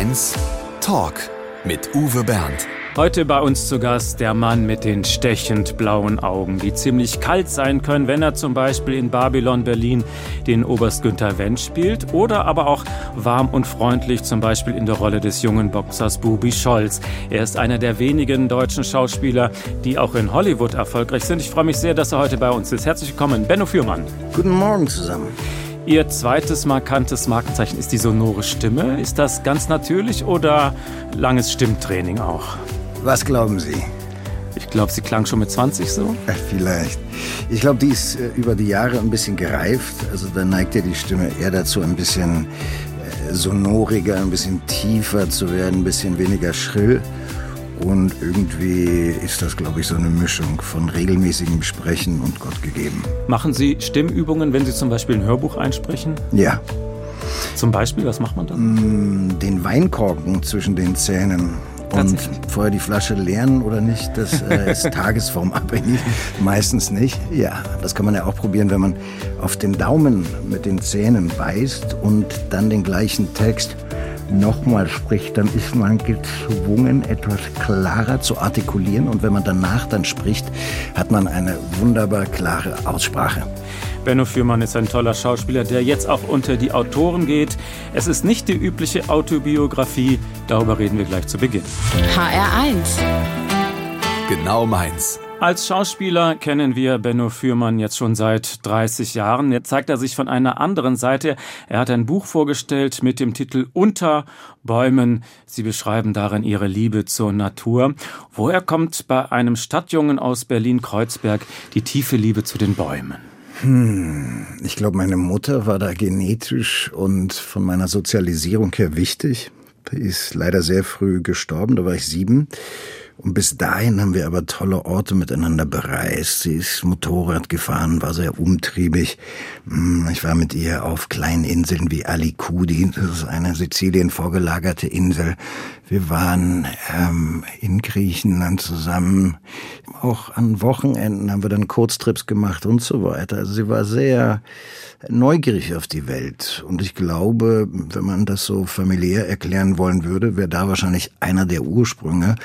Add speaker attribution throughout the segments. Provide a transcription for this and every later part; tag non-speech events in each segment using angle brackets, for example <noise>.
Speaker 1: Mainz Talk mit Uwe Bernd.
Speaker 2: Heute bei uns zu Gast der Mann mit den stechend blauen Augen, die ziemlich kalt sein können, wenn er zum Beispiel in Babylon Berlin den Oberst Günther Wendt spielt oder aber auch warm und freundlich zum Beispiel in der Rolle des jungen Boxers Bubi Scholz. Er ist einer der wenigen deutschen Schauspieler, die auch in Hollywood erfolgreich sind. Ich freue mich sehr, dass er heute bei uns ist. Herzlich willkommen, Benno Fürmann.
Speaker 3: Guten Morgen zusammen.
Speaker 2: Ihr zweites markantes Markenzeichen ist die sonore Stimme. Ist das ganz natürlich oder langes Stimmtraining auch?
Speaker 3: Was glauben Sie?
Speaker 2: Ich glaube, sie klang schon mit 20 so.
Speaker 3: Vielleicht. Ich glaube, die ist äh, über die Jahre ein bisschen gereift. Also da neigt ja die Stimme eher dazu, ein bisschen äh, sonoriger, ein bisschen tiefer zu werden, ein bisschen weniger schrill. Und irgendwie ist das, glaube ich, so eine Mischung von regelmäßigem Sprechen und Gott gegeben.
Speaker 2: Machen Sie Stimmübungen, wenn Sie zum Beispiel ein Hörbuch einsprechen?
Speaker 3: Ja.
Speaker 2: Zum Beispiel, was macht man dann?
Speaker 3: Mm, Den Weinkorken zwischen den Zähnen und vorher die Flasche leeren oder nicht, das äh, <laughs> ist tagesformabhängig. <laughs> Meistens nicht. Ja, das kann man ja auch probieren, wenn man auf den Daumen mit den Zähnen beißt und dann den gleichen Text nochmal spricht, dann ist man gezwungen, etwas klarer zu artikulieren. Und wenn man danach dann spricht, hat man eine wunderbar klare Aussprache.
Speaker 2: Benno Fürmann ist ein toller Schauspieler, der jetzt auch unter die Autoren geht. Es ist nicht die übliche Autobiografie, darüber reden wir gleich zu Beginn.
Speaker 4: HR1.
Speaker 1: Genau Mainz.
Speaker 2: Als Schauspieler kennen wir Benno Fürmann jetzt schon seit 30 Jahren. Jetzt zeigt er sich von einer anderen Seite. Er hat ein Buch vorgestellt mit dem Titel Unter Bäumen. Sie beschreiben darin ihre Liebe zur Natur. Woher kommt bei einem Stadtjungen aus Berlin-Kreuzberg die tiefe Liebe zu den Bäumen?
Speaker 3: Hm, ich glaube, meine Mutter war da genetisch und von meiner Sozialisierung her wichtig. Die ist leider sehr früh gestorben, da war ich sieben. Und bis dahin haben wir aber tolle Orte miteinander bereist. Sie ist Motorrad gefahren, war sehr umtriebig. Hm, Ich war mit ihr auf kleinen Inseln wie Alicudi, das ist eine Sizilien vorgelagerte Insel. Wir waren ähm, in Griechenland zusammen. Auch an Wochenenden haben wir dann Kurztrips gemacht und so weiter. Also sie war sehr neugierig auf die Welt. Und ich glaube, wenn man das so familiär erklären wollen würde, wäre da wahrscheinlich einer der Ursprünge.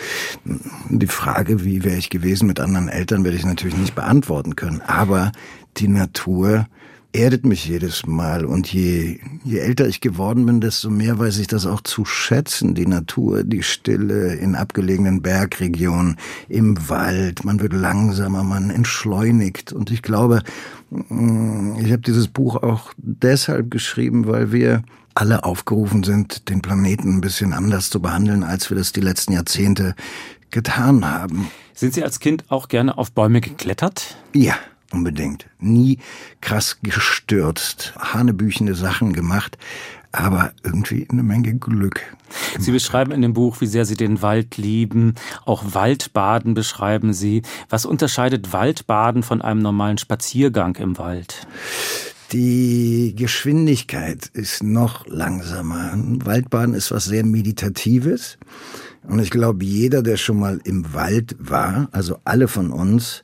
Speaker 3: Die Frage, wie wäre ich gewesen mit anderen Eltern, werde ich natürlich nicht beantworten können. Aber die Natur erdet mich jedes Mal. Und je, je älter ich geworden bin, desto mehr weiß ich das auch zu schätzen. Die Natur, die Stille in abgelegenen Bergregionen, im Wald. Man wird langsamer, man entschleunigt. Und ich glaube, mm, ich habe dieses Buch auch deshalb geschrieben, weil wir alle aufgerufen sind, den Planeten ein bisschen anders zu behandeln, als wir das die letzten Jahrzehnte getan haben.
Speaker 2: Sind Sie als Kind auch gerne auf Bäume geklettert?
Speaker 3: Ja, unbedingt. Nie krass gestürzt, hanebüchende Sachen gemacht, aber irgendwie eine Menge Glück.
Speaker 2: Sie beschreiben in dem Buch, wie sehr Sie den Wald lieben. Auch Waldbaden beschreiben Sie. Was unterscheidet Waldbaden von einem normalen Spaziergang im Wald?
Speaker 3: Die Geschwindigkeit ist noch langsamer. Waldbaden ist was sehr Meditatives. Und ich glaube, jeder, der schon mal im Wald war, also alle von uns,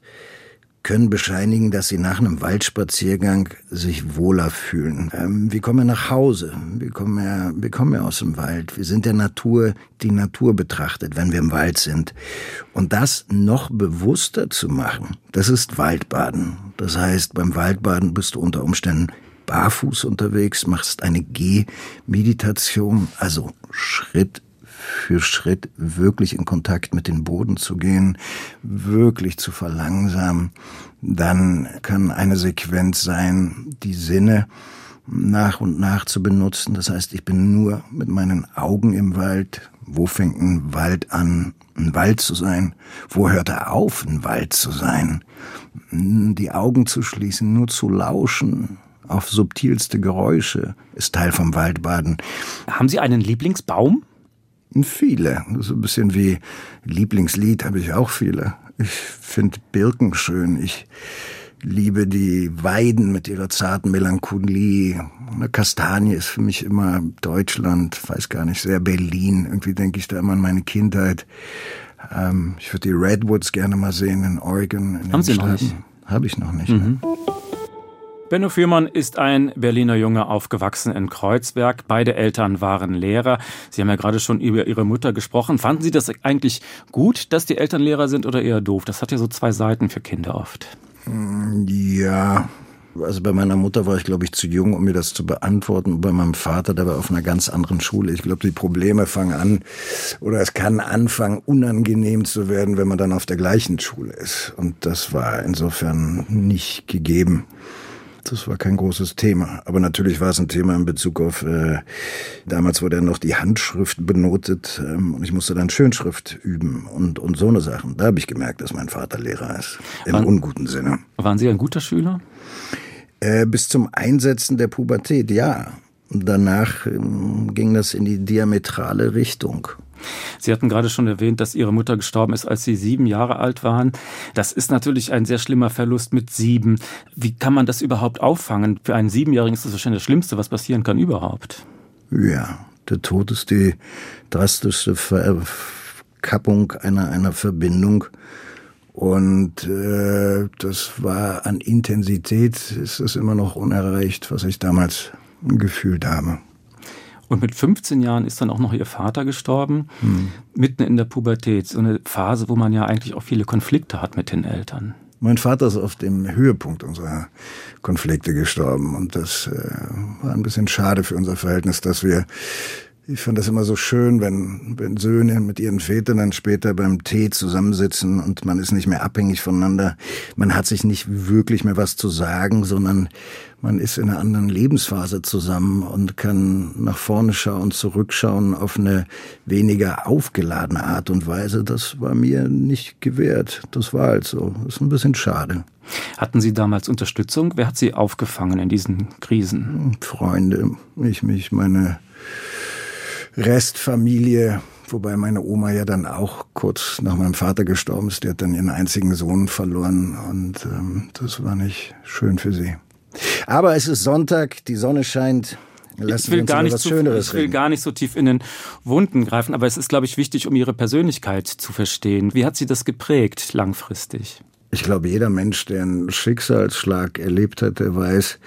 Speaker 3: können bescheinigen, dass sie nach einem Waldspaziergang sich wohler fühlen. Ähm, wir kommen ja nach Hause, wir kommen ja, wir kommen ja aus dem Wald. Wir sind der Natur, die Natur betrachtet, wenn wir im Wald sind. Und das noch bewusster zu machen, das ist Waldbaden. Das heißt, beim Waldbaden bist du unter Umständen barfuß unterwegs, machst eine Gehmeditation, also Schritt für Schritt wirklich in Kontakt mit dem Boden zu gehen, wirklich zu verlangsamen. Dann kann eine Sequenz sein, die Sinne nach und nach zu benutzen. Das heißt, ich bin nur mit meinen Augen im Wald. Wo fängt ein Wald an, ein Wald zu sein? Wo hört er auf, ein Wald zu sein? Die Augen zu schließen, nur zu lauschen auf subtilste Geräusche ist Teil vom Waldbaden.
Speaker 2: Haben Sie einen Lieblingsbaum?
Speaker 3: Viele. So ein bisschen wie Lieblingslied habe ich auch viele. Ich finde Birken schön. Ich liebe die Weiden mit ihrer zarten Melancholie. Eine Kastanie ist für mich immer Deutschland, weiß gar nicht, sehr Berlin. Irgendwie denke ich da immer an meine Kindheit. Ähm, ich würde die Redwoods gerne mal sehen in Oregon. In
Speaker 2: Haben Sie noch nicht?
Speaker 3: Habe ich noch nicht. Mhm.
Speaker 2: Benno Fürmann ist ein Berliner Junge, aufgewachsen in Kreuzberg. Beide Eltern waren Lehrer. Sie haben ja gerade schon über Ihre Mutter gesprochen. Fanden Sie das eigentlich gut, dass die Eltern Lehrer sind oder eher doof? Das hat ja so zwei Seiten für Kinder oft.
Speaker 3: Ja, also bei meiner Mutter war ich, glaube ich, zu jung, um mir das zu beantworten. Bei meinem Vater, der war auf einer ganz anderen Schule. Ich glaube, die Probleme fangen an, oder es kann anfangen, unangenehm zu werden, wenn man dann auf der gleichen Schule ist. Und das war insofern nicht gegeben. Das war kein großes Thema. Aber natürlich war es ein Thema in Bezug auf, äh, damals wurde ja noch die Handschrift benotet ähm, und ich musste dann Schönschrift üben und, und so eine Sachen. Da habe ich gemerkt, dass mein Vater Lehrer ist. Im waren, unguten Sinne.
Speaker 2: Waren Sie ein guter Schüler?
Speaker 3: Äh, bis zum Einsetzen der Pubertät, ja. Danach ähm, ging das in die diametrale Richtung.
Speaker 2: Sie hatten gerade schon erwähnt, dass Ihre Mutter gestorben ist, als Sie sieben Jahre alt waren. Das ist natürlich ein sehr schlimmer Verlust mit sieben. Wie kann man das überhaupt auffangen? Für einen Siebenjährigen ist das wahrscheinlich das Schlimmste, was passieren kann überhaupt.
Speaker 3: Ja, der Tod ist die drastischste Verkappung einer, einer Verbindung. Und äh, das war an Intensität, ist das immer noch unerreicht, was ich damals gefühlt habe.
Speaker 2: Und mit 15 Jahren ist dann auch noch ihr Vater gestorben, hm. mitten in der Pubertät. So eine Phase, wo man ja eigentlich auch viele Konflikte hat mit den Eltern.
Speaker 3: Mein Vater ist auf dem Höhepunkt unserer Konflikte gestorben. Und das äh, war ein bisschen schade für unser Verhältnis, dass wir ich fand das immer so schön, wenn, wenn Söhne mit ihren Vätern dann später beim Tee zusammensitzen und man ist nicht mehr abhängig voneinander. Man hat sich nicht wirklich mehr was zu sagen, sondern man ist in einer anderen Lebensphase zusammen und kann nach vorne schauen, zurückschauen auf eine weniger aufgeladene Art und Weise. Das war mir nicht gewährt. Das war halt so. Das ist ein bisschen schade.
Speaker 2: Hatten Sie damals Unterstützung? Wer hat Sie aufgefangen in diesen Krisen?
Speaker 3: Freunde, ich mich, meine Restfamilie, wobei meine Oma ja dann auch kurz nach meinem Vater gestorben ist. Die hat dann ihren einzigen Sohn verloren und ähm, das war nicht schön für sie. Aber es ist Sonntag, die Sonne scheint.
Speaker 2: Lassen ich will, gar nicht, zu, ich will gar nicht so tief in den Wunden greifen, aber es ist, glaube ich, wichtig, um Ihre Persönlichkeit zu verstehen. Wie hat sie das geprägt langfristig?
Speaker 3: Ich glaube, jeder Mensch, der einen Schicksalsschlag erlebt hat, der weiß,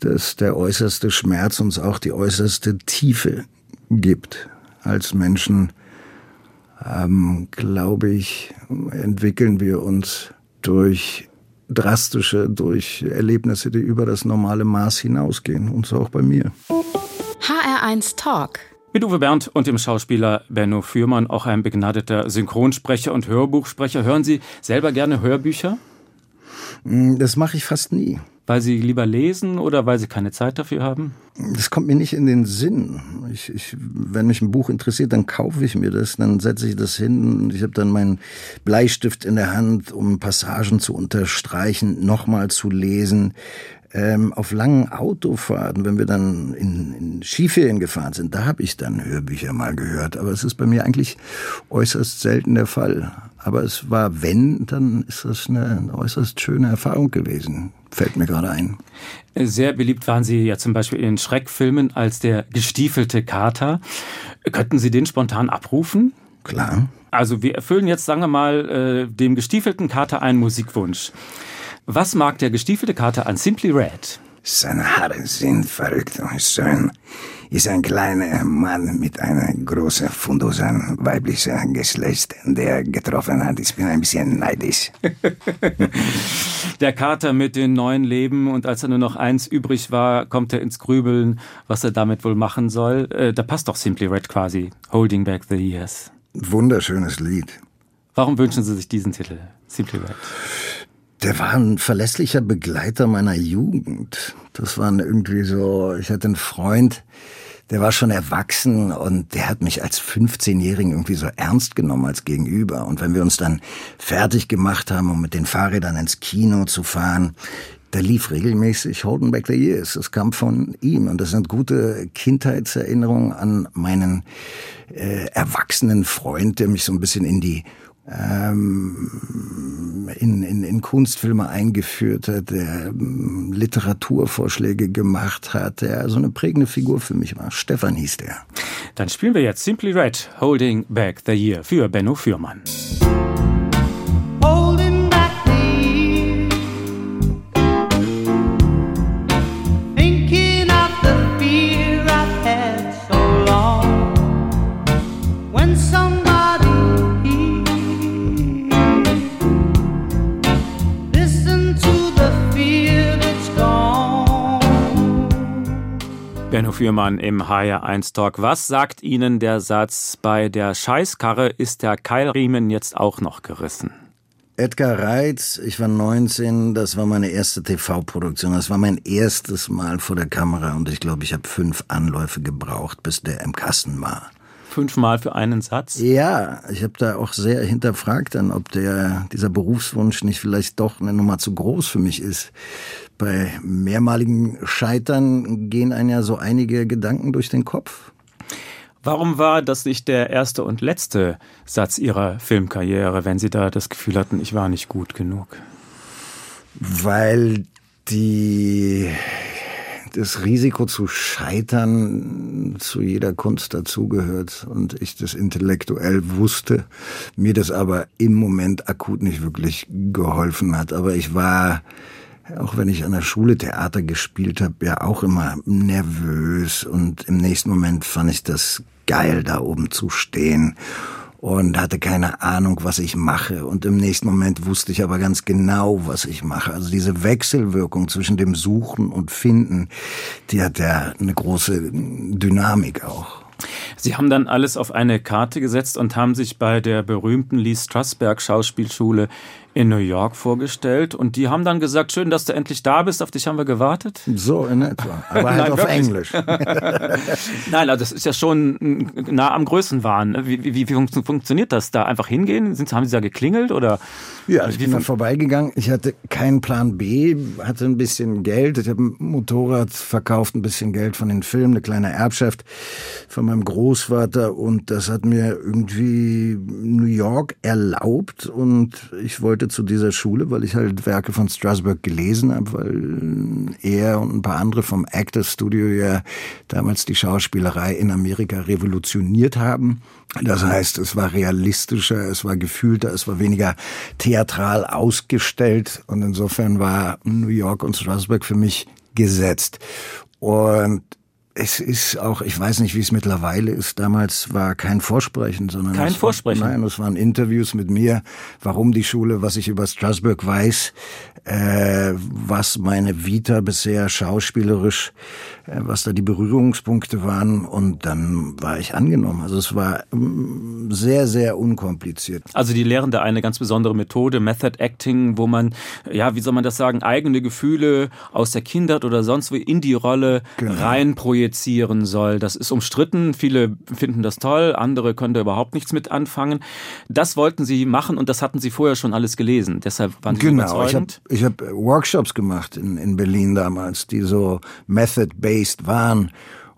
Speaker 3: dass der äußerste Schmerz uns auch die äußerste Tiefe gibt. Als Menschen, ähm, glaube ich, entwickeln wir uns durch drastische, durch Erlebnisse, die über das normale Maß hinausgehen. Und so auch bei mir.
Speaker 4: HR1 Talk.
Speaker 2: Mit Uwe Bernd und dem Schauspieler Benno Fürmann, auch ein begnadeter Synchronsprecher und Hörbuchsprecher. Hören Sie selber gerne Hörbücher?
Speaker 3: Hm, das mache ich fast nie.
Speaker 2: Weil Sie lieber lesen oder weil Sie keine Zeit dafür haben?
Speaker 3: Das kommt mir nicht in den Sinn. Ich, ich, wenn mich ein Buch interessiert, dann kaufe ich mir das, dann setze ich das hin und ich habe dann meinen Bleistift in der Hand, um Passagen zu unterstreichen, nochmal zu lesen. Ähm, auf langen Autofahrten, wenn wir dann in, in Skiferien gefahren sind, da habe ich dann Hörbücher mal gehört. Aber es ist bei mir eigentlich äußerst selten der Fall. Aber es war, wenn, dann ist das eine, eine äußerst schöne Erfahrung gewesen. Fällt mir gerade ein.
Speaker 2: Sehr beliebt waren Sie ja zum Beispiel in Schreckfilmen als der gestiefelte Kater. Könnten Sie den spontan abrufen?
Speaker 3: Klar.
Speaker 2: Also wir erfüllen jetzt, sagen wir mal, äh, dem gestiefelten Kater einen Musikwunsch. Was mag der gestiefelte Kater an Simply Red?
Speaker 3: Seine Haare sind verrückt und schön ist ein kleiner Mann mit einer großen Fundus an weiblicher Geschlecht, der getroffen hat. Ich bin ein bisschen neidisch. <laughs>
Speaker 2: der Kater mit den neuen Leben und als er nur noch eins übrig war, kommt er ins Grübeln, was er damit wohl machen soll. Äh, da passt doch Simply Red quasi. Holding Back the Years.
Speaker 3: Wunderschönes Lied.
Speaker 2: Warum wünschen Sie sich diesen Titel? Simply Red.
Speaker 3: Der war ein verlässlicher Begleiter meiner Jugend. Das waren irgendwie so, ich hatte einen Freund, der war schon erwachsen und der hat mich als 15-Jährigen irgendwie so ernst genommen als Gegenüber. Und wenn wir uns dann fertig gemacht haben, um mit den Fahrrädern ins Kino zu fahren, da lief regelmäßig Holding Back the Years. Das kam von ihm. Und das sind gute Kindheitserinnerungen an meinen äh, erwachsenen Freund, der mich so ein bisschen in die ähm, in, in, in Kunstfilme eingeführt hat, der ähm, Literaturvorschläge gemacht hat, der so eine prägende Figur für mich war. Stefan hieß der.
Speaker 2: Dann spielen wir jetzt Simply Red, Holding Back the Year für Benno Fürmann. Fürmann im HR1 Talk. Was sagt Ihnen der Satz, bei der Scheißkarre ist der Keilriemen jetzt auch noch gerissen?
Speaker 3: Edgar Reitz, ich war 19, das war meine erste TV-Produktion. Das war mein erstes Mal vor der Kamera und ich glaube, ich habe fünf Anläufe gebraucht, bis der im Kasten war.
Speaker 2: Fünfmal für einen Satz?
Speaker 3: Ja, ich habe da auch sehr hinterfragt dann, ob der, dieser Berufswunsch nicht vielleicht doch eine Nummer zu groß für mich ist. Bei mehrmaligen Scheitern gehen einem ja so einige Gedanken durch den Kopf.
Speaker 2: Warum war das nicht der erste und letzte Satz Ihrer Filmkarriere, wenn Sie da das Gefühl hatten, ich war nicht gut genug?
Speaker 3: Weil die das Risiko zu scheitern zu jeder Kunst dazugehört und ich das intellektuell wusste, mir das aber im Moment akut nicht wirklich geholfen hat. Aber ich war auch wenn ich an der Schule Theater gespielt habe, ja auch immer nervös und im nächsten Moment fand ich das geil, da oben zu stehen und hatte keine Ahnung, was ich mache. Und im nächsten Moment wusste ich aber ganz genau, was ich mache. Also diese Wechselwirkung zwischen dem Suchen und Finden, die hat ja eine große Dynamik auch.
Speaker 2: Sie haben dann alles auf eine Karte gesetzt und haben sich bei der berühmten Lee Strasberg Schauspielschule in New York vorgestellt und die haben dann gesagt, schön, dass du endlich da bist, auf dich haben wir gewartet.
Speaker 3: So in etwa, aber <laughs> halt Nein, auf wirklich. Englisch. <laughs>
Speaker 2: Nein, also das ist ja schon nah am Größenwahn. Wie, wie, wie funktioniert das? Da einfach hingehen? Sind, haben Sie da geklingelt oder?
Speaker 3: Ja, ich bin da vorbeigegangen. Ich hatte keinen Plan B, hatte ein bisschen Geld. Ich habe ein Motorrad verkauft, ein bisschen Geld von den Filmen, eine kleine Erbschaft von meinem Großvater und das hat mir irgendwie New York erlaubt und ich wollte wollte zu dieser Schule, weil ich halt Werke von Strasberg gelesen habe, weil er und ein paar andere vom Actors Studio ja damals die Schauspielerei in Amerika revolutioniert haben. Das heißt, es war realistischer, es war gefühlter, es war weniger theatral ausgestellt und insofern war New York und Strasberg für mich gesetzt. Und es ist auch, ich weiß nicht, wie es mittlerweile ist. Damals war kein Vorsprechen, sondern
Speaker 2: kein Vorsprechen.
Speaker 3: War, nein, es waren Interviews mit mir, warum die Schule, was ich über Strasbourg weiß, äh, was meine Vita bisher schauspielerisch, was da die Berührungspunkte waren und dann war ich angenommen. Also es war ähm, sehr, sehr unkompliziert.
Speaker 2: Also die lehren da eine ganz besondere Methode, Method Acting, wo man, ja, wie soll man das sagen, eigene Gefühle aus der Kindheit oder sonst wo in die Rolle genau. rein projizieren soll. Das ist umstritten. Viele finden das toll, andere können da überhaupt nichts mit anfangen. Das wollten sie machen und das hatten sie vorher schon alles gelesen. Deshalb waren sie
Speaker 3: genau,
Speaker 2: überzeugend.
Speaker 3: Ich habe hab Workshops gemacht in, in Berlin damals, die so method-based waren.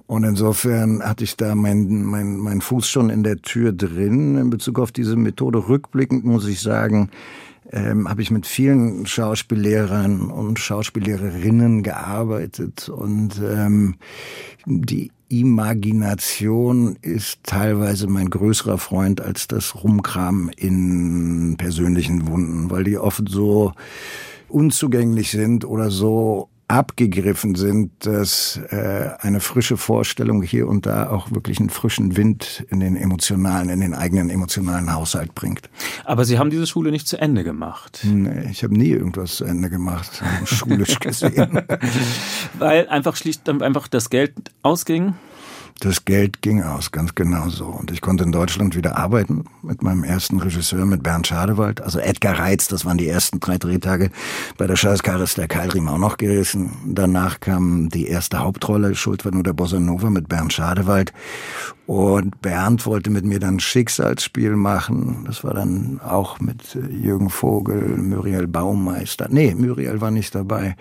Speaker 3: Und insofern hatte ich da meinen mein, mein Fuß schon in der Tür drin in Bezug auf diese Methode. Rückblickend muss ich sagen, ähm, habe ich mit vielen Schauspiellehrern und Schauspiellehrerinnen gearbeitet und ähm, die Imagination ist teilweise mein größerer Freund als das Rumkram in persönlichen Wunden, weil die oft so unzugänglich sind oder so abgegriffen sind, dass äh, eine frische Vorstellung hier und da auch wirklich einen frischen Wind in den emotionalen, in den eigenen emotionalen Haushalt bringt.
Speaker 2: Aber Sie haben diese Schule nicht zu Ende gemacht.
Speaker 3: Nee, ich habe nie irgendwas zu Ende gemacht, <laughs> schulisch gesehen. <laughs>
Speaker 2: Weil einfach schlicht einfach das Geld ausging?
Speaker 3: Das Geld ging aus, ganz genau so. Und ich konnte in Deutschland wieder arbeiten mit meinem ersten Regisseur, mit Bernd Schadewald. Also Edgar Reitz, das waren die ersten drei Drehtage. Bei der Scheißkarre ist der Keilriemen auch noch gewesen. Danach kam die erste Hauptrolle, Schuld war nur der Bossa Nova mit Bernd Schadewald. Und Bernd wollte mit mir dann Schicksalsspiel machen. Das war dann auch mit Jürgen Vogel, Muriel Baumeister. Nee, Muriel war nicht dabei.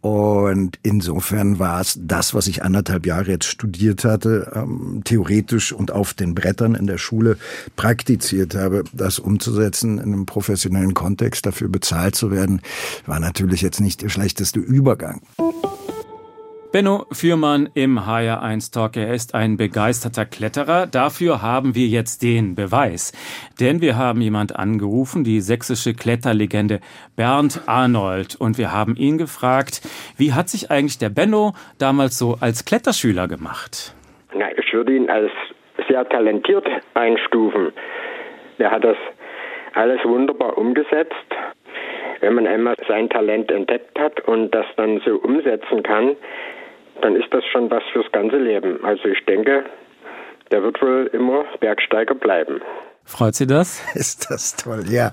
Speaker 3: Und insofern war es das, was ich anderthalb Jahre jetzt studiert hatte, ähm, theoretisch und auf den Brettern in der Schule praktiziert habe, das umzusetzen in einem professionellen Kontext, dafür bezahlt zu werden, war natürlich jetzt nicht der schlechteste Übergang.
Speaker 2: Benno Fürmann im HR1 Talk. Er ist ein begeisterter Kletterer. Dafür haben wir jetzt den Beweis. Denn wir haben jemand angerufen, die sächsische Kletterlegende Bernd Arnold. Und wir haben ihn gefragt, wie hat sich eigentlich der Benno damals so als Kletterschüler gemacht?
Speaker 5: Na, ich würde ihn als sehr talentiert einstufen. Er hat das alles wunderbar umgesetzt. Wenn man einmal sein Talent entdeckt hat und das dann so umsetzen kann, dann ist das schon was fürs ganze Leben. Also ich denke, der wird wohl immer Bergsteiger bleiben.
Speaker 2: Freut Sie das? <laughs>
Speaker 3: Ist das toll, ja.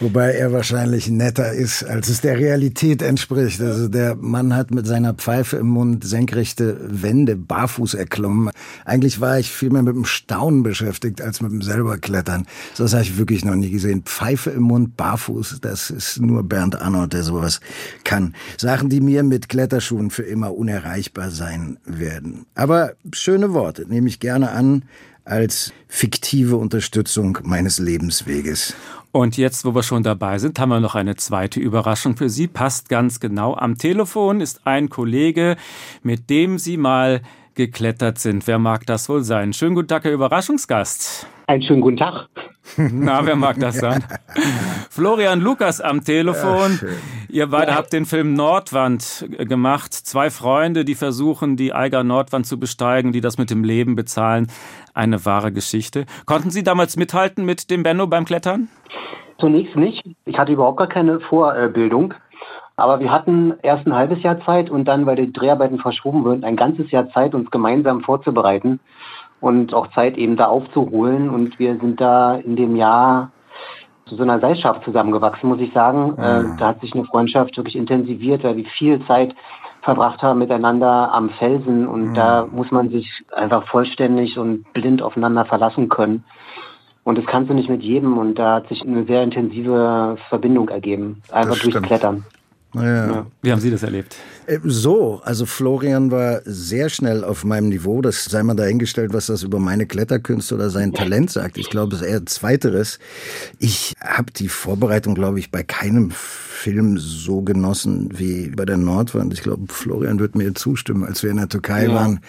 Speaker 3: Wobei er wahrscheinlich netter ist, als es der Realität entspricht. Also der Mann hat mit seiner Pfeife im Mund senkrechte Wände barfuß erklommen. Eigentlich war ich viel mehr mit dem Staunen beschäftigt, als mit dem selber Klettern. So das habe ich wirklich noch nie gesehen. Pfeife im Mund, barfuß, das ist nur Bernd Arnold, der sowas kann. Sachen, die mir mit Kletterschuhen für immer unerreichbar sein werden. Aber schöne Worte, nehme ich gerne an als fiktive Unterstützung meines Lebensweges.
Speaker 2: Und jetzt, wo wir schon dabei sind, haben wir noch eine zweite Überraschung für Sie. Passt ganz genau. Am Telefon ist ein Kollege, mit dem Sie mal geklettert sind. Wer mag das wohl sein? Schönen guten Tag, Herr Überraschungsgast.
Speaker 6: Einen schönen guten Tag. <laughs>
Speaker 2: Na, wer mag das sein? Florian Lukas am Telefon. Ja, Ihr beide habt den Film Nordwand gemacht. Zwei Freunde, die versuchen, die Eiger Nordwand zu besteigen, die das mit dem Leben bezahlen. Eine wahre Geschichte. Konnten Sie damals mithalten mit dem Benno beim Klettern?
Speaker 6: Zunächst nicht. Ich hatte überhaupt gar keine Vorbildung. Aber wir hatten erst ein halbes Jahr Zeit und dann, weil die Dreharbeiten verschoben wurden, ein ganzes Jahr Zeit, uns gemeinsam vorzubereiten und auch Zeit eben da aufzuholen. Und wir sind da in dem Jahr zu so einer Seilschaft zusammengewachsen, muss ich sagen. Mhm. da hat sich eine Freundschaft wirklich intensiviert, weil wir viel Zeit verbracht haben miteinander am Felsen und mhm. da muss man sich einfach vollständig und blind aufeinander verlassen können. Und das kannst du nicht mit jedem und da hat sich eine sehr intensive Verbindung ergeben, einfach durchs Klettern.
Speaker 2: Ja. Wie haben Sie das erlebt?
Speaker 3: Äh, so, also Florian war sehr schnell auf meinem Niveau. Das sei mal dahingestellt, was das über meine Kletterkünste oder sein Talent sagt. Ich glaube, es ist eher Zweiteres. Ich habe die Vorbereitung, glaube ich, bei keinem Film so genossen wie bei der Nordwand. Ich glaube, Florian wird mir zustimmen, als wir in der Türkei ja. waren,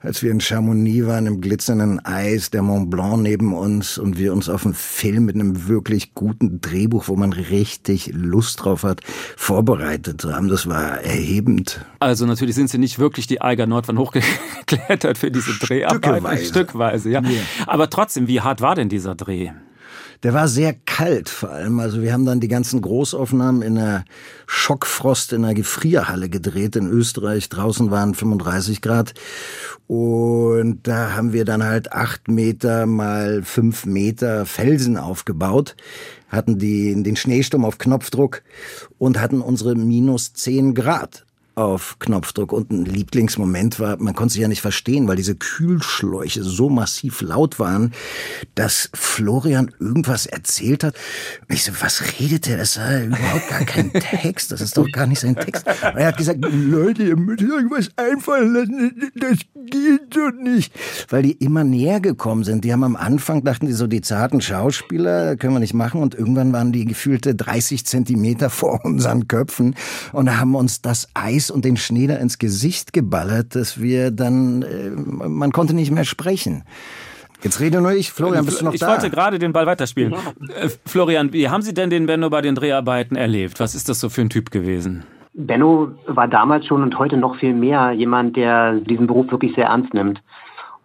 Speaker 3: als wir in Chamonix waren, im glitzernden Eis, der Mont Blanc neben uns und wir uns auf einen Film mit einem wirklich guten Drehbuch, wo man richtig Lust drauf hat, vorbereitet haben. Das war erhebend.
Speaker 2: Also natürlich sind Sie nicht wirklich die Eiger Nordwand hochgeklettert für diese Dreharbeiten. Stückweise. Stückweise, ja. ja. Aber trotzdem, wie hart war denn dieser Dreh?
Speaker 3: Der war sehr kalt vor allem. Also wir haben dann die ganzen Großaufnahmen in der Schockfrost in der Gefrierhalle gedreht in Österreich. Draußen waren 35 Grad. Und da haben wir dann halt acht Meter mal fünf Meter Felsen aufgebaut, hatten die, den Schneesturm auf Knopfdruck und hatten unsere minus zehn Grad auf Knopfdruck. Und ein Lieblingsmoment war, man konnte sich ja nicht verstehen, weil diese Kühlschläuche so massiv laut waren, dass Florian irgendwas erzählt hat. Und ich so, was redet der? Das war überhaupt gar kein <laughs> Text. Das ist doch gar nicht sein Text. Und er hat gesagt, Leute, ihr müsst irgendwas einfallen lassen. Das geht so nicht. Weil die immer näher gekommen sind. Die haben am Anfang, dachten die so, die zarten Schauspieler, können wir nicht machen. Und irgendwann waren die gefühlte 30 Zentimeter vor unseren Köpfen und haben uns das Eis Eis und den Schnee da ins Gesicht geballert, dass wir dann, äh, man konnte nicht mehr sprechen. Jetzt rede nur ich. Florian, bist du noch
Speaker 2: ich
Speaker 3: da?
Speaker 2: Ich wollte gerade den Ball weiterspielen. Ja. Äh, Florian, wie haben Sie denn den Benno bei den Dreharbeiten erlebt? Was ist das so für ein Typ gewesen?
Speaker 6: Benno war damals schon und heute noch viel mehr jemand, der diesen Beruf wirklich sehr ernst nimmt.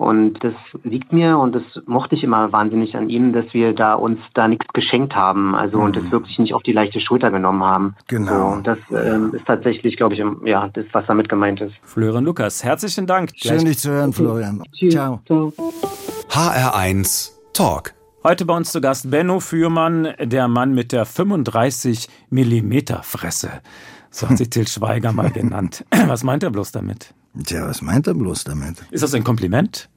Speaker 6: Und das liegt mir und das mochte ich immer wahnsinnig an ihm, dass wir da uns da nichts geschenkt haben, also mhm. und das wirklich nicht auf die leichte Schulter genommen haben.
Speaker 3: Genau.
Speaker 6: So, und das ähm, ist tatsächlich, glaube ich, ja, das, was damit gemeint ist.
Speaker 2: Florian Lukas, herzlichen Dank.
Speaker 3: Schön, dich zu hören, Florian.
Speaker 6: Tschüss. Ciao. Ciao.
Speaker 1: HR1 Talk.
Speaker 2: Heute bei uns zu Gast Benno Fürmann, der Mann mit der 35 Millimeter Fresse. So hat sich <laughs> Till Schweiger mal genannt. Was meint er bloß damit?
Speaker 3: Tja, was meint er bloß damit?
Speaker 2: Ist das ein Kompliment?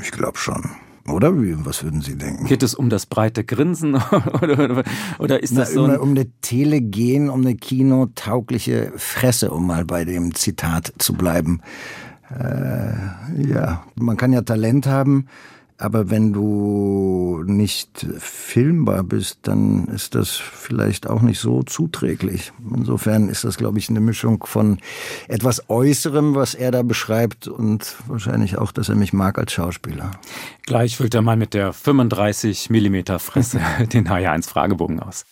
Speaker 3: Ich glaube schon. Oder wie? Was würden Sie denken?
Speaker 2: Geht es um das breite Grinsen <laughs> oder, oder ist das Na,
Speaker 3: so? Um eine telegen, um eine kinotaugliche Fresse, um mal bei dem Zitat zu bleiben. Äh, ja, man kann ja Talent haben, aber wenn du nicht filmbar bist, dann ist das vielleicht auch nicht so zuträglich. Insofern ist das, glaube ich, eine Mischung von etwas Äußerem, was er da beschreibt und wahrscheinlich auch, dass er mich mag als Schauspieler.
Speaker 2: Gleich füllt er mal mit der 35 Millimeter Fresse <laughs> den HR1 Fragebogen aus.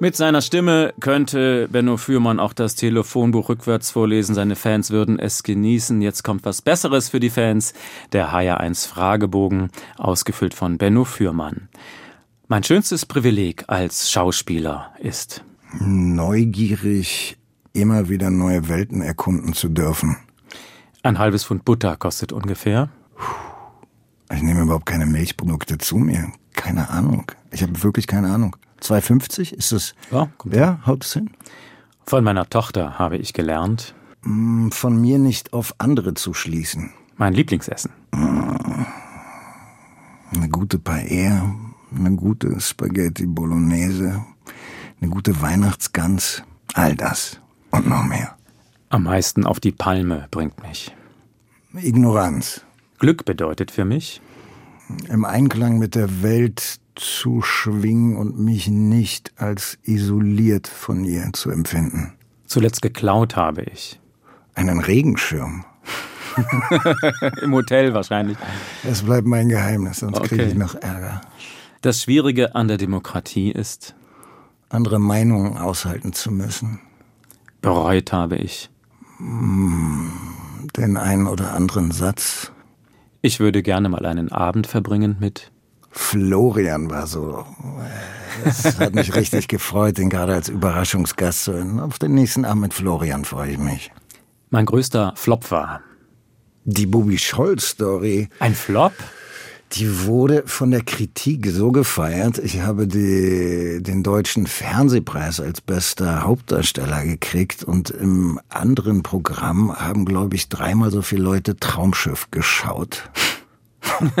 Speaker 2: Mit seiner Stimme könnte Benno Fürmann auch das Telefonbuch rückwärts vorlesen. Seine Fans würden es genießen. Jetzt kommt was Besseres für die Fans. Der HR1 Fragebogen, ausgefüllt von Benno Fürmann. Mein schönstes Privileg als Schauspieler ist
Speaker 3: neugierig immer wieder neue Welten erkunden zu dürfen.
Speaker 2: Ein halbes Pfund Butter kostet ungefähr.
Speaker 3: Ich nehme überhaupt keine Milchprodukte zu mir. Keine Ahnung. Ich habe wirklich keine Ahnung. 2,50 ist es?
Speaker 2: Ja, kommt
Speaker 3: Ja, haut es hin?
Speaker 2: Von meiner Tochter habe ich gelernt.
Speaker 3: Mm, Von mir nicht auf andere zu schließen.
Speaker 2: Mein Lieblingsessen.
Speaker 3: Eine gute Paella, eine gute Spaghetti Bolognese, eine gute Weihnachtsgans, all das und noch mehr.
Speaker 2: Am meisten auf die Palme bringt mich.
Speaker 3: Ignoranz.
Speaker 2: Glück bedeutet für mich,
Speaker 3: Im Einklang mit der Welt zu schwingen und mich nicht als isoliert von ihr zu empfinden.
Speaker 2: zuletzt geklaut habe ich.
Speaker 3: Einen Regenschirm. <laughs>
Speaker 2: Im Hotel wahrscheinlich.
Speaker 3: Das bleibt mein Geheimnis, sonst kriege
Speaker 2: Okay.
Speaker 3: ich noch Ärger.
Speaker 2: Das Schwierige an der Demokratie ist,
Speaker 3: Andere Meinungen aushalten zu müssen.
Speaker 2: bereut habe ich.
Speaker 3: Den einen oder anderen Satz.
Speaker 2: Ich würde gerne mal einen Abend verbringen mit.
Speaker 3: Florian war so. Es hat mich richtig gefreut, den gerade als Überraschungsgast zu hören. Auf den nächsten Abend mit Florian freue ich mich.
Speaker 2: Mein größter Flop war.
Speaker 3: Die Bubi Scholl-Story,
Speaker 2: Ein Flop?
Speaker 3: die wurde von der Kritik so gefeiert. Ich habe die, den deutschen Fernsehpreis als bester Hauptdarsteller gekriegt und im anderen Programm haben, glaube ich, dreimal so viele Leute Traumschiff geschaut. <laughs>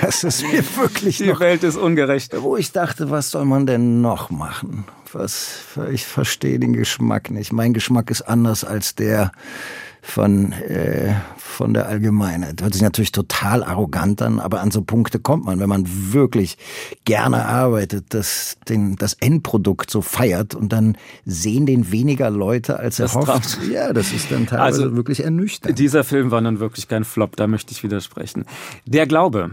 Speaker 3: das ist mir wirklich noch
Speaker 2: Welt ist ungerecht.
Speaker 3: wo ich dachte, was soll man denn noch machen? Was, ich verstehe den Geschmack nicht. Mein Geschmack ist anders als der von, äh, von der Allgemeinheit. Hört sich natürlich total arrogant an, aber an so Punkte kommt man, wenn man wirklich gerne arbeitet, das, den, das Endprodukt so feiert und dann sehen den weniger Leute als
Speaker 2: Das
Speaker 3: erhofft.
Speaker 2: Traum-
Speaker 3: Ja, das ist dann teilweise
Speaker 2: Also,
Speaker 3: wirklich ernüchternd.
Speaker 2: Dieser Film war nun wirklich kein Flop, da möchte ich widersprechen. Der Glaube.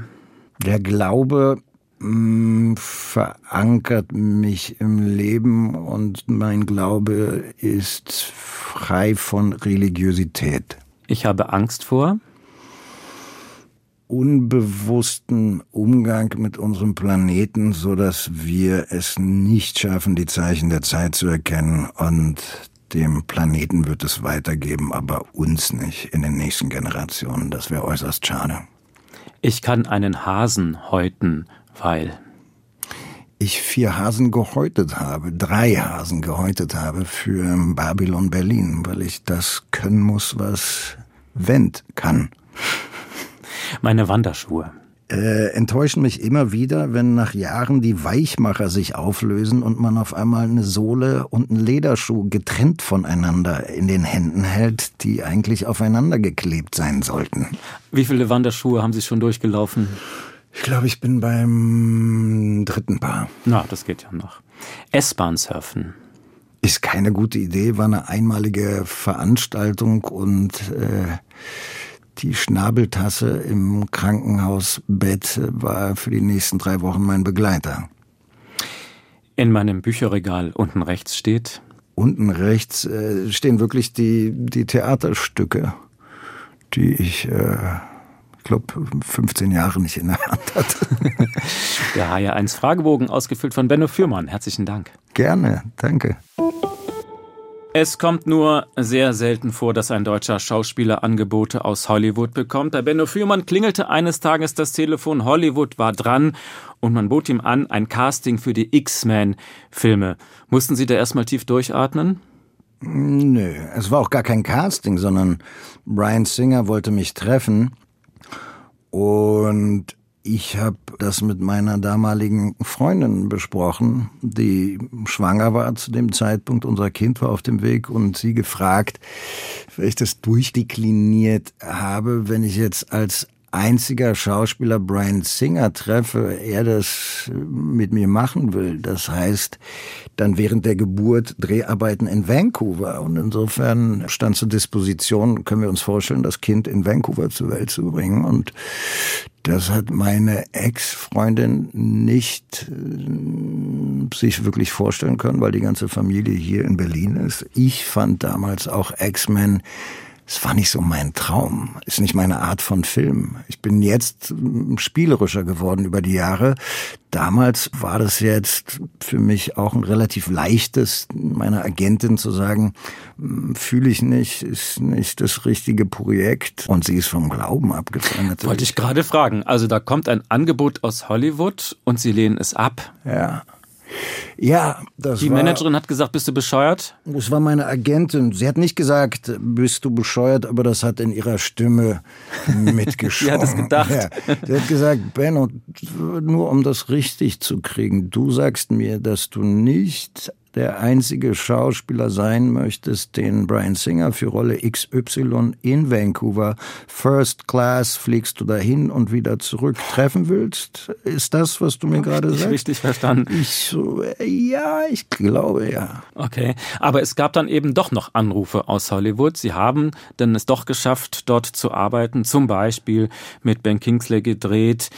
Speaker 3: Der Glaube mh, verankert mich im Leben und mein Glaube ist frei von Religiosität.
Speaker 2: Ich habe Angst vor.
Speaker 3: Unbewussten Umgang mit unserem Planeten, so dass wir es nicht schaffen, die Zeichen der Zeit zu erkennen und dem Planeten wird es weitergeben, aber uns nicht in den nächsten Generationen. Das wäre äußerst schade.
Speaker 2: Ich kann einen Hasen häuten, weil.
Speaker 3: ich vier Hasen gehäutet habe, drei Hasen gehäutet habe für Babylon Berlin, weil ich das können muss, was Wendt kann.
Speaker 2: Meine Wanderschuhe.
Speaker 3: Äh, enttäuschen mich immer wieder, wenn nach Jahren die Weichmacher sich auflösen und man auf einmal eine Sohle und einen Lederschuh getrennt voneinander in den Händen hält, die eigentlich aufeinander geklebt sein sollten.
Speaker 2: Wie viele Wanderschuhe haben Sie schon durchgelaufen?
Speaker 3: Ich glaube, ich bin beim dritten Paar.
Speaker 2: Na, das geht ja noch. S-Bahn surfen.
Speaker 3: Ist keine gute Idee, war eine einmalige Veranstaltung und äh, die Schnabeltasse im Krankenhausbett war für die nächsten drei Wochen mein Begleiter.
Speaker 2: In meinem Bücherregal unten rechts steht.
Speaker 3: Unten rechts äh, stehen wirklich die, die Theaterstücke, die ich, äh, ich glaube, 15 Jahre nicht in der Hand hatte. <laughs>
Speaker 2: Der HR1 Fragebogen, ausgefüllt von Benno Fürmann. Herzlichen Dank.
Speaker 3: Gerne, danke.
Speaker 2: Es kommt nur sehr selten vor, dass ein deutscher Schauspieler Angebote aus Hollywood bekommt. Bei Benno Fürmann klingelte eines Tages das Telefon, Hollywood war dran und man bot ihm an, ein Casting für die X-Men-Filme. Mussten Sie da erstmal tief durchatmen?
Speaker 3: Nö, es war auch gar kein Casting, sondern Brian Singer wollte mich treffen und ich habe das mit meiner damaligen Freundin besprochen, die schwanger war zu dem Zeitpunkt. Unser Kind war auf dem Weg und sie gefragt, weil ich das durchdekliniert habe, wenn ich jetzt als einziger Schauspieler Brian Singer treffe, er das mit mir machen will. Das heißt, dann während der Geburt Dreharbeiten in Vancouver. Und insofern stand zur Disposition, können wir uns vorstellen, das Kind in Vancouver zur Welt zu bringen. Und das hat meine Ex-Freundin nicht äh, sich wirklich vorstellen können, weil die ganze Familie hier in Berlin ist. Ich fand damals auch X-Men es war nicht so mein Traum, ist nicht meine Art von Film. Ich bin jetzt hm, spielerischer geworden über die Jahre. Damals war das jetzt für mich auch ein relativ leichtes, meiner Agentin zu sagen, hm, fühle ich nicht, ist nicht das richtige Projekt. Und sie ist vom Glauben abgefallen. Natürlich.
Speaker 2: Wollte ich gerade fragen. Also da kommt ein Angebot aus Hollywood und Sie lehnen es ab.
Speaker 3: Ja. Ja, das
Speaker 2: Die
Speaker 3: war,
Speaker 2: Managerin hat gesagt, bist du bescheuert?
Speaker 3: Das war meine Agentin. Sie hat nicht gesagt, bist du bescheuert, aber das hat in ihrer Stimme mitgeschwungen. <laughs>
Speaker 2: Sie hat es gedacht.
Speaker 3: Ja. Sie hat gesagt, Benno, nur um das richtig zu kriegen, du sagst mir, dass du nicht der einzige Schauspieler sein möchtest, den Brian Singer für Rolle XY in Vancouver First Class fliegst du dahin und wieder zurück treffen willst? Ist das, was du mir gerade
Speaker 2: Ich
Speaker 3: sagst?
Speaker 2: richtig verstanden.
Speaker 3: Ich so, ja, ich glaube ja.
Speaker 2: Okay, aber es gab dann eben doch noch Anrufe aus Hollywood. Sie haben dann es doch geschafft, dort zu arbeiten, zum Beispiel mit Ben Kingsley gedreht,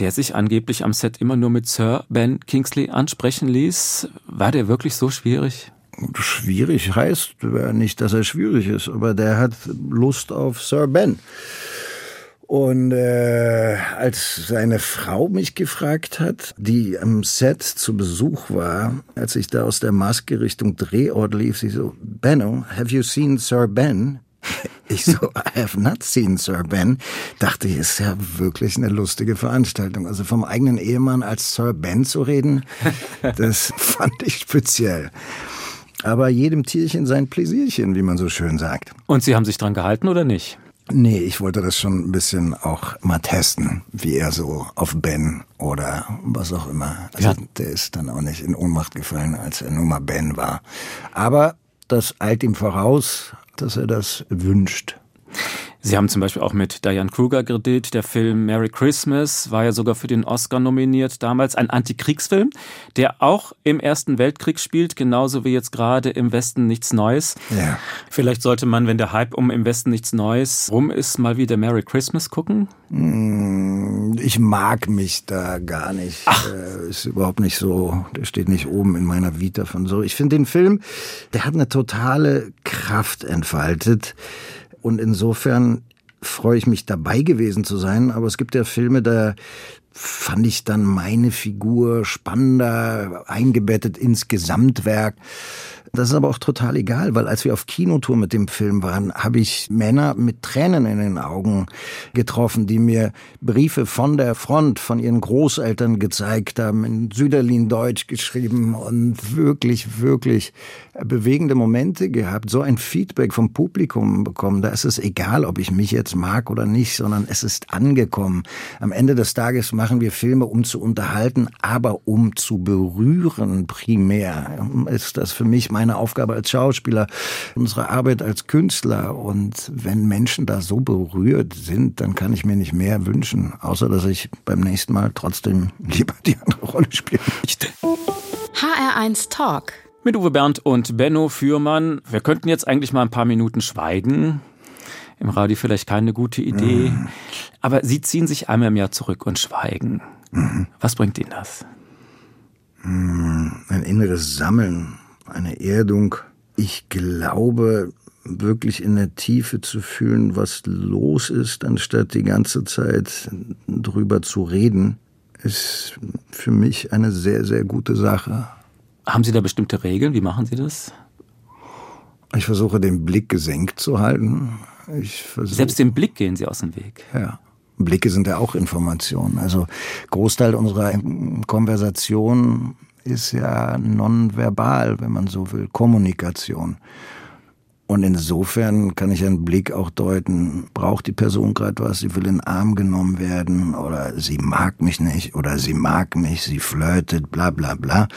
Speaker 2: der sich angeblich am Set immer nur mit Sir Ben Kingsley ansprechen ließ. War der wirklich so schwierig?
Speaker 3: Schwierig heißt nicht, dass er schwierig ist, aber der hat Lust auf Sir Ben. Und äh, als seine Frau mich gefragt hat, die am Set zu Besuch war, als ich da aus der Maske Richtung Drehort lief, sie so, Benno, have you seen Sir Ben? Ich so, <laughs> I have not seen Sir Ben. Dachte ich, ist ja wirklich eine lustige Veranstaltung. Also vom eigenen Ehemann als Sir Ben zu reden, <laughs> das fand ich speziell. Aber jedem Tierchen sein Pläsierchen, wie man so schön sagt.
Speaker 2: Und Sie haben sich dran gehalten oder nicht?
Speaker 3: Nee, ich wollte das schon ein bisschen auch mal testen, wie er so auf Ben oder was auch immer. Also
Speaker 2: Ja.
Speaker 3: der ist dann auch nicht in Ohnmacht gefallen, als er nur mal Ben war. Aber das eilt ihm voraus, dass er das wünscht.
Speaker 2: Sie haben zum Beispiel auch mit Diane Kruger gedreht. Der Film Merry Christmas war ja sogar für den Oscar nominiert damals. Ein Antikriegsfilm, der auch im Ersten Weltkrieg spielt, genauso wie jetzt gerade im Westen nichts Neues.
Speaker 3: Ja.
Speaker 2: Vielleicht sollte man, wenn der Hype um im Westen nichts Neues rum ist, mal wieder Merry Christmas gucken.
Speaker 3: Ich mag mich da gar nicht. Äh, ist überhaupt nicht so, der steht nicht oben in meiner Vita von so. Ich finde den Film, der hat eine totale Kraft entfaltet. Und insofern freue ich mich dabei gewesen zu sein. Aber es gibt ja Filme, da fand ich dann meine Figur spannender, eingebettet ins Gesamtwerk. Das ist aber auch total egal, weil als wir auf Kinotour mit dem Film waren, habe ich Männer mit Tränen in den Augen getroffen, die mir Briefe von der Front, von ihren Großeltern gezeigt haben, in Süderlin Deutsch geschrieben und wirklich, wirklich bewegende Momente gehabt, so ein Feedback vom Publikum bekommen. Da ist es egal, ob ich mich jetzt mag oder nicht, sondern es ist angekommen. Am Ende des Tages machen wir Filme, um zu unterhalten, aber um zu berühren primär. Ist das für mich meine Aufgabe als Schauspieler, unsere Arbeit als Künstler. Und wenn Menschen da so berührt sind, dann kann ich mir nicht mehr wünschen, außer dass ich beim nächsten Mal trotzdem lieber die andere Rolle spielen möchte.
Speaker 4: HR1 Talk.
Speaker 2: Mit Uwe Bernd und Benno Fürmann. Wir könnten jetzt eigentlich mal ein paar Minuten schweigen. Im Radio vielleicht keine gute Idee. Aber Sie ziehen sich einmal im Jahr zurück und schweigen. Was bringt Ihnen das?
Speaker 3: ein inneres Sammeln, eine Erdung. Ich glaube, wirklich in der Tiefe zu fühlen, was los ist, anstatt die ganze Zeit drüber zu reden, ist für mich eine sehr, sehr gute Sache.
Speaker 2: Haben Sie da bestimmte Regeln? Wie machen Sie das?
Speaker 3: Ich versuche den Blick gesenkt zu halten.
Speaker 2: Selbst dem Blick gehen Sie aus dem Weg.
Speaker 3: ja. Blicke sind ja auch Informationen. Also Großteil unserer Konversation ist ja nonverbal, wenn man so will, Kommunikation. Und insofern kann ich einen Blick auch deuten, braucht die Person gerade was, sie will in den Arm genommen werden oder sie mag mich nicht oder sie mag mich, sie flirtet, bla bla bla.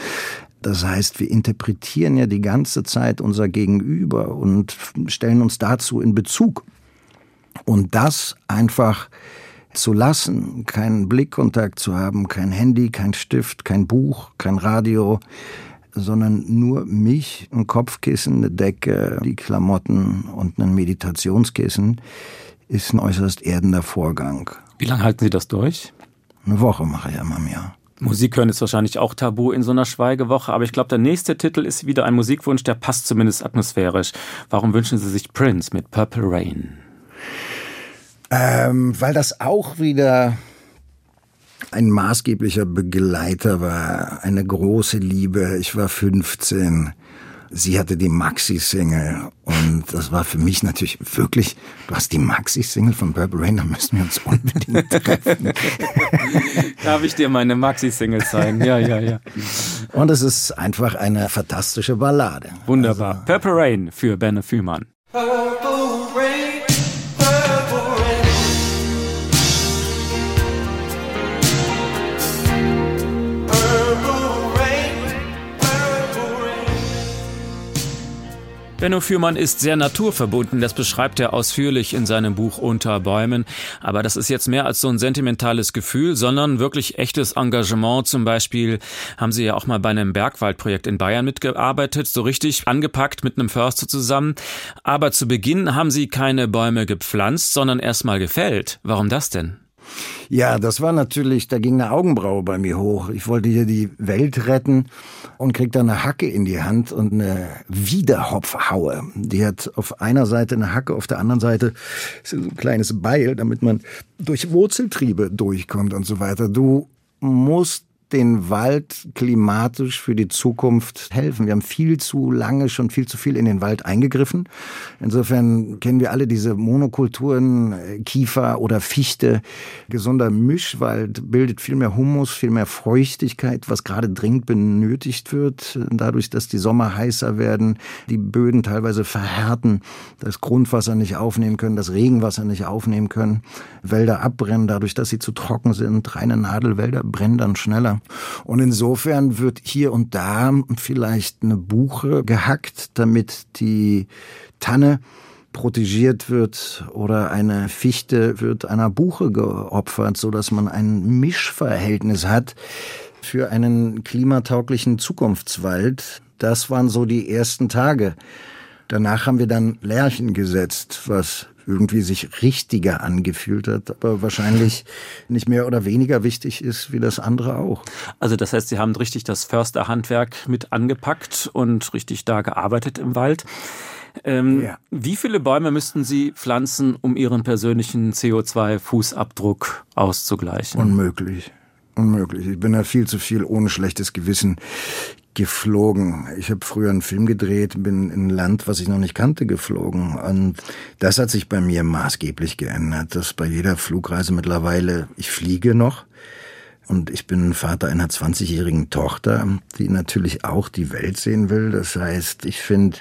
Speaker 3: Das heißt, wir interpretieren ja die ganze Zeit unser Gegenüber und stellen uns dazu in Bezug. Und das einfach zu lassen, keinen Blickkontakt zu haben, kein Handy, kein Stift, kein Buch, kein Radio, sondern nur mich, ein Kopfkissen, eine Decke, die Klamotten und ein Meditationskissen, ist ein äußerst erdender Vorgang.
Speaker 2: Wie lange halten Sie das durch?
Speaker 3: Eine Woche mache ich einmal im Jahr.
Speaker 2: Musik hören ist wahrscheinlich auch tabu in so einer Schweigewoche, aber ich glaube, der nächste Titel ist wieder ein Musikwunsch, der passt zumindest atmosphärisch. Warum wünschen Sie sich Prince mit Purple Rain?
Speaker 3: Ähm, weil das auch wieder ein maßgeblicher Begleiter war, eine große Liebe. Ich war 15 sie hatte die Maxi-Single und das war für mich natürlich wirklich, du hast die Maxi-Single von Purple Rain, da müssen wir uns unbedingt treffen. <laughs>
Speaker 2: Darf ich dir meine Maxi-Single sein? Ja, ja, ja.
Speaker 3: Und es ist einfach eine fantastische Ballade.
Speaker 2: Wunderbar. Also, Purple Rain für Benne Fühmann. Benno Fürmann ist sehr naturverbunden, das beschreibt er ausführlich in seinem Buch Unter Bäumen. Aber das ist jetzt mehr als so ein sentimentales Gefühl, sondern wirklich echtes Engagement. Zum Beispiel haben Sie ja auch mal bei einem Bergwaldprojekt in Bayern mitgearbeitet, so richtig angepackt mit einem Förster zusammen. Aber zu Beginn haben Sie keine Bäume gepflanzt, sondern erst mal gefällt. Warum das denn?
Speaker 3: Ja, das war natürlich, da ging eine Augenbraue bei mir hoch. Ich wollte hier die Welt retten und krieg da eine Hacke in die Hand und eine Wiederhopfhaue. Die hat auf einer Seite eine Hacke, auf der anderen Seite so ein kleines Beil, damit man durch Wurzeltriebe durchkommt und so weiter. Du musst den Wald klimatisch für die Zukunft helfen. Wir haben viel zu lange schon viel zu viel in den Wald eingegriffen. Insofern kennen wir alle diese Monokulturen, äh, Kiefer oder Fichte. Gesunder Mischwald bildet viel mehr Humus, viel mehr Feuchtigkeit, was gerade dringend benötigt wird. Dadurch, dass die Sommer heißer werden, die Böden teilweise verhärten, das Grundwasser nicht aufnehmen können, das Regenwasser nicht aufnehmen können, Wälder abbrennen, dadurch, dass sie zu trocken sind. Reine Nadelwälder brennen dann schneller. Und insofern wird hier und da vielleicht eine Buche gehackt, damit die Tanne protegiert wird oder eine Fichte wird einer Buche geopfert, so dass man ein Mischverhältnis hat für einen klimatauglichen Zukunftswald. Das waren so die ersten Tage. Danach haben wir dann Lärchen gesetzt, was irgendwie sich richtiger angefühlt hat, aber wahrscheinlich <laughs> nicht mehr oder weniger wichtig ist wie das andere auch.
Speaker 2: Also das heißt, Sie haben richtig das Försterhandwerk mit angepackt und richtig da gearbeitet im Wald. Ähm, ja. Wie viele Bäume müssten Sie pflanzen, um Ihren persönlichen CO2-Fußabdruck auszugleichen?
Speaker 3: Unmöglich. Unmöglich. Ich bin da viel zu viel ohne schlechtes Gewissen geflogen. Ich habe früher einen Film gedreht, bin in ein Land, was ich noch nicht kannte, geflogen. Und das hat sich bei mir maßgeblich geändert, dass bei jeder Flugreise mittlerweile, ich fliege noch, und ich bin Vater einer 20-jährigen Tochter, die natürlich auch die Welt sehen will. Das heißt, ich finde,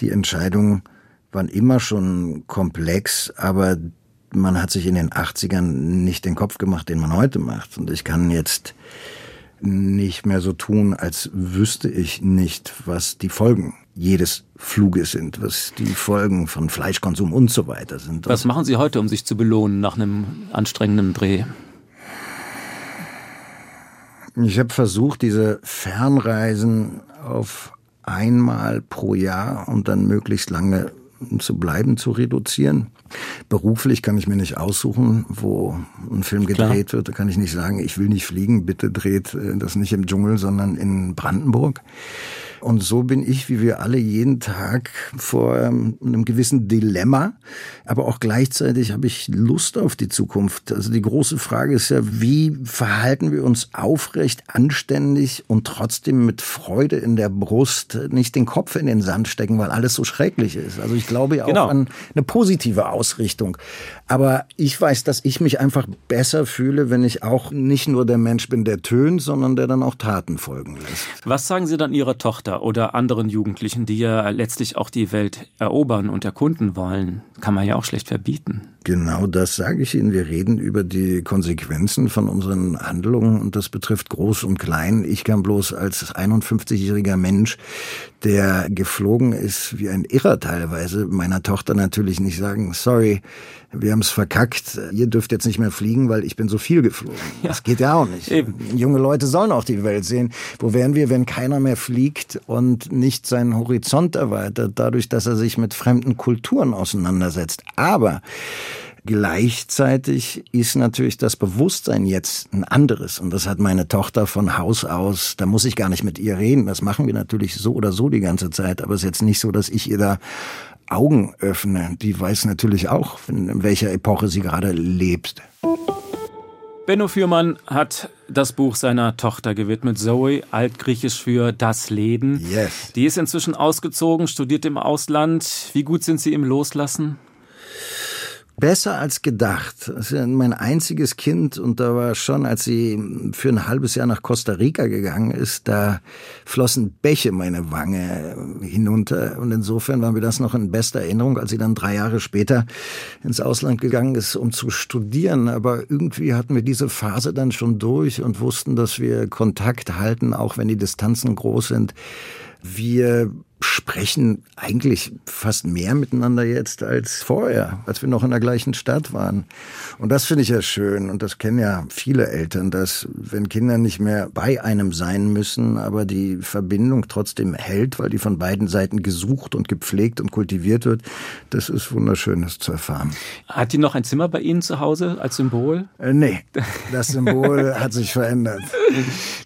Speaker 3: die Entscheidungen waren immer schon komplex, aber man hat sich in den 80ern nicht den Kopf gemacht, den man heute macht. Und ich kann jetzt nicht mehr so tun, als wüsste ich nicht, was die Folgen jedes Fluges sind, was die Folgen von Fleischkonsum und so weiter sind.
Speaker 2: Was machen Sie heute, um sich zu belohnen nach einem anstrengenden Dreh?
Speaker 3: Ich habe versucht, diese Fernreisen auf einmal pro Jahr und dann möglichst lange zu bleiben zu reduzieren. Beruflich kann ich mir nicht aussuchen, wo ein Film gedreht Klar. wird. Da kann ich nicht sagen, ich will nicht fliegen, bitte dreht äh, das nicht im Dschungel, sondern in Brandenburg. Und so bin ich, wie wir alle, jeden Tag vor ähm, einem gewissen Dilemma. Aber auch gleichzeitig habe ich Lust auf die Zukunft. Also die große Frage ist ja, wie verhalten wir uns aufrecht, anständig und trotzdem mit Freude in der Brust nicht den Kopf in den Sand stecken, weil alles so schrecklich ist. Also ich glaube ja auch genau. an eine positive Ausrichtung. Aber ich weiß, dass ich mich einfach besser fühle, wenn ich auch nicht nur der Mensch bin, der tönt, sondern der dann auch Taten folgen lässt.
Speaker 2: Was sagen Sie dann Ihrer Tochter? Tochter oder anderen Jugendlichen, die ja letztlich auch die Welt erobern und erkunden wollen, kann man ja auch schlecht verbieten.
Speaker 3: Genau das sage ich Ihnen. Wir reden über die Konsequenzen von unseren Handlungen und das betrifft Groß und Klein. Ich kann bloß als 51-jähriger Mensch, der geflogen ist wie ein Irrer teilweise, meiner Tochter natürlich nicht sagen, sorry, wir haben es verkackt, ihr dürft jetzt nicht mehr fliegen, weil ich bin so viel geflogen. Ja. Das geht ja auch nicht. Eben. Junge Leute sollen auch die Welt sehen. Wo wären wir, wenn keiner mehr fliegt und nicht seinen Horizont erweitert, dadurch, dass er sich mit fremden Kulturen auseinandersetzt? Aber Gleichzeitig ist natürlich das Bewusstsein jetzt ein anderes. Und das hat meine Tochter von Haus aus. Da muss ich gar nicht mit ihr reden. Das machen wir natürlich so oder so die ganze Zeit. Aber es ist jetzt nicht so, dass ich ihr da Augen öffne. Die weiß natürlich auch, in welcher Epoche sie gerade lebt.
Speaker 2: Benno Fürmann hat das Buch seiner Tochter gewidmet, Zoe, altgriechisch für das Leben.
Speaker 3: Yes.
Speaker 2: Die ist inzwischen ausgezogen, studiert im Ausland. Wie gut sind Sie im Loslassen?
Speaker 3: Besser als gedacht. Mein einziges Kind und da war schon, als sie für ein halbes Jahr nach Costa Rica gegangen ist, da flossen Bäche meine Wange hinunter und insofern war mir das noch in bester Erinnerung, als sie dann drei Jahre später ins Ausland gegangen ist, um zu studieren. Aber irgendwie hatten wir diese Phase dann schon durch und wussten, dass wir Kontakt halten, auch wenn die Distanzen groß sind. Wir sprechen eigentlich fast mehr miteinander jetzt als vorher, als wir noch in der gleichen Stadt waren. Und das finde ich ja schön. Und das kennen ja viele Eltern, dass wenn Kinder nicht mehr bei einem sein müssen, aber die Verbindung trotzdem hält, weil die von beiden Seiten gesucht und gepflegt und kultiviert wird, das ist wunderschönes zu erfahren.
Speaker 2: Hat die noch ein Zimmer bei Ihnen zu Hause als Symbol?
Speaker 3: Äh, nee, das Symbol <laughs> hat sich verändert.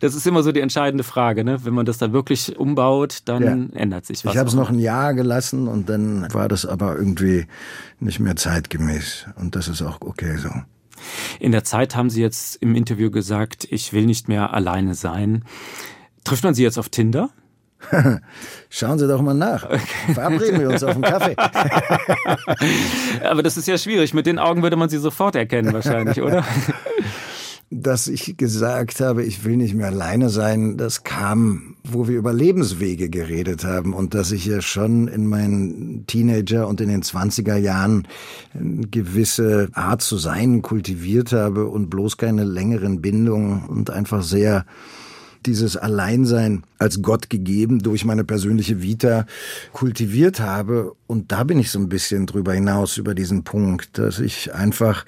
Speaker 2: Das ist immer so die entscheidende Frage, ne? Wenn man das dann wirklich umbaut, dann ja. ändert sich was.
Speaker 3: Ich habe es noch ein Jahr gelassen und dann war das aber irgendwie nicht mehr zeitgemäß. Und das ist auch okay so.
Speaker 2: In der Zeit haben Sie jetzt im Interview gesagt, ich will nicht mehr alleine sein. Trifft man Sie jetzt auf Tinder? <laughs>
Speaker 3: Schauen Sie doch mal nach. Verabreden wir uns auf einen Kaffee. <laughs>
Speaker 2: Aber das ist ja schwierig. Mit den Augen würde man Sie sofort erkennen, wahrscheinlich, oder? <laughs>
Speaker 3: dass ich gesagt habe, ich will nicht mehr alleine sein, das kam, wo wir über Lebenswege geredet haben und dass ich ja schon in meinen Teenager und in den 20er Jahren eine gewisse Art zu sein kultiviert habe und bloß keine längeren Bindungen und einfach sehr dieses Alleinsein als Gott gegeben durch meine persönliche Vita kultiviert habe. Und da bin ich so ein bisschen drüber hinaus über diesen Punkt, dass ich einfach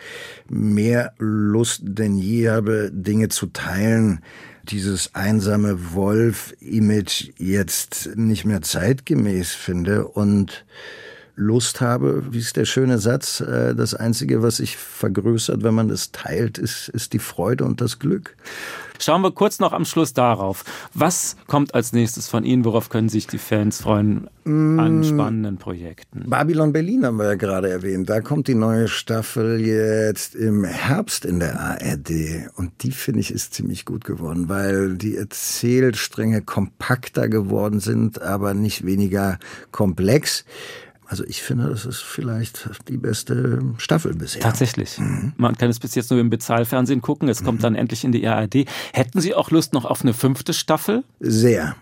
Speaker 3: mehr Lust denn je habe, Dinge zu teilen, dieses einsame Wolf-Image jetzt nicht mehr zeitgemäß finde und Lust habe, wie ist der schöne Satz, äh, das Einzige, was sich vergrößert, wenn man es teilt, ist, ist die Freude und das Glück.
Speaker 2: Schauen wir kurz noch am Schluss darauf. Was kommt als nächstes von Ihnen? Worauf können sich die Fans freuen an mm. spannenden Projekten?
Speaker 3: Babylon Berlin haben wir ja gerade erwähnt. Da kommt die neue Staffel jetzt im Herbst in der ARD. Und die finde ich ist ziemlich gut geworden, weil die Erzählstränge kompakter geworden sind, aber nicht weniger komplex. Also ich finde, das ist vielleicht die beste Staffel bisher.
Speaker 2: Tatsächlich. Mhm. Man kann es bis jetzt nur im Bezahlfernsehen gucken. Es kommt mhm. dann endlich in die ARD. Hätten Sie auch Lust noch auf eine fünfte Staffel?
Speaker 3: Sehr.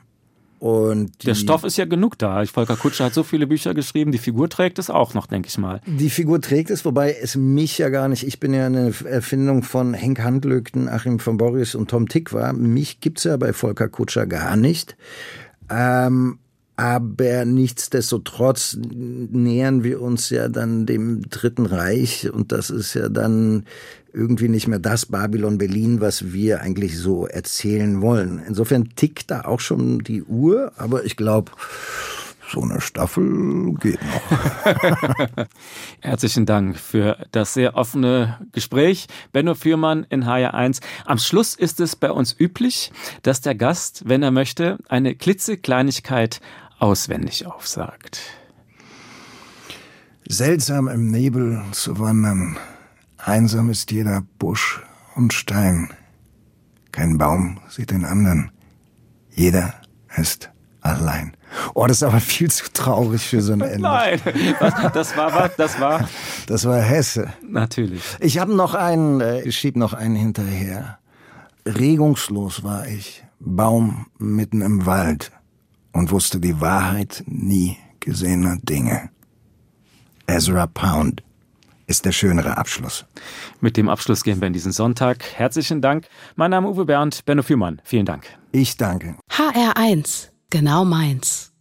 Speaker 3: Und
Speaker 2: der Stoff ist ja genug da. Volker Kutscher hat so viele Bücher geschrieben. Die Figur trägt es auch noch, denke ich mal.
Speaker 3: Die Figur trägt es, wobei es mich ja gar nicht. Ich bin ja eine Erfindung von Henk Handlögten, Achim von Boris und Tom Tick war. Mich gibt's ja bei Volker Kutscher gar nicht. Ähm, aber nichtsdestotrotz nähern wir uns ja dann dem Dritten Reich und das ist ja dann irgendwie nicht mehr das Babylon Berlin, was wir eigentlich so erzählen wollen. Insofern tickt da auch schon die Uhr, aber ich glaube, so eine Staffel geht noch. <laughs>
Speaker 2: Herzlichen Dank für das sehr offene Gespräch. Benno Fürmann in HR1. Am Schluss ist es bei uns üblich, dass der Gast, wenn er möchte, eine klitzekleinigkeit auswendig aufsagt.
Speaker 3: Seltsam im Nebel zu wandern, einsam ist jeder Busch und Stein. Kein Baum sieht den anderen, jeder ist allein. Oh, das ist aber viel zu traurig für so ein Ende.
Speaker 2: Nein, das war was? Das war. <laughs>
Speaker 3: Das war Hesse.
Speaker 2: Natürlich.
Speaker 3: Ich habe noch einen, äh, ich schieb noch einen hinterher. Regungslos war ich, Baum mitten im Wald und wusste die Wahrheit nie gesehener Dinge. Ezra Pound ist der schönere Abschluss.
Speaker 2: Mit dem Abschluss gehen wir in diesen Sonntag. Herzlichen Dank. Mein Name ist Uwe Bernd, Benno Führmann. Vielen Dank.
Speaker 3: Ich danke.
Speaker 4: HR1, genau meins.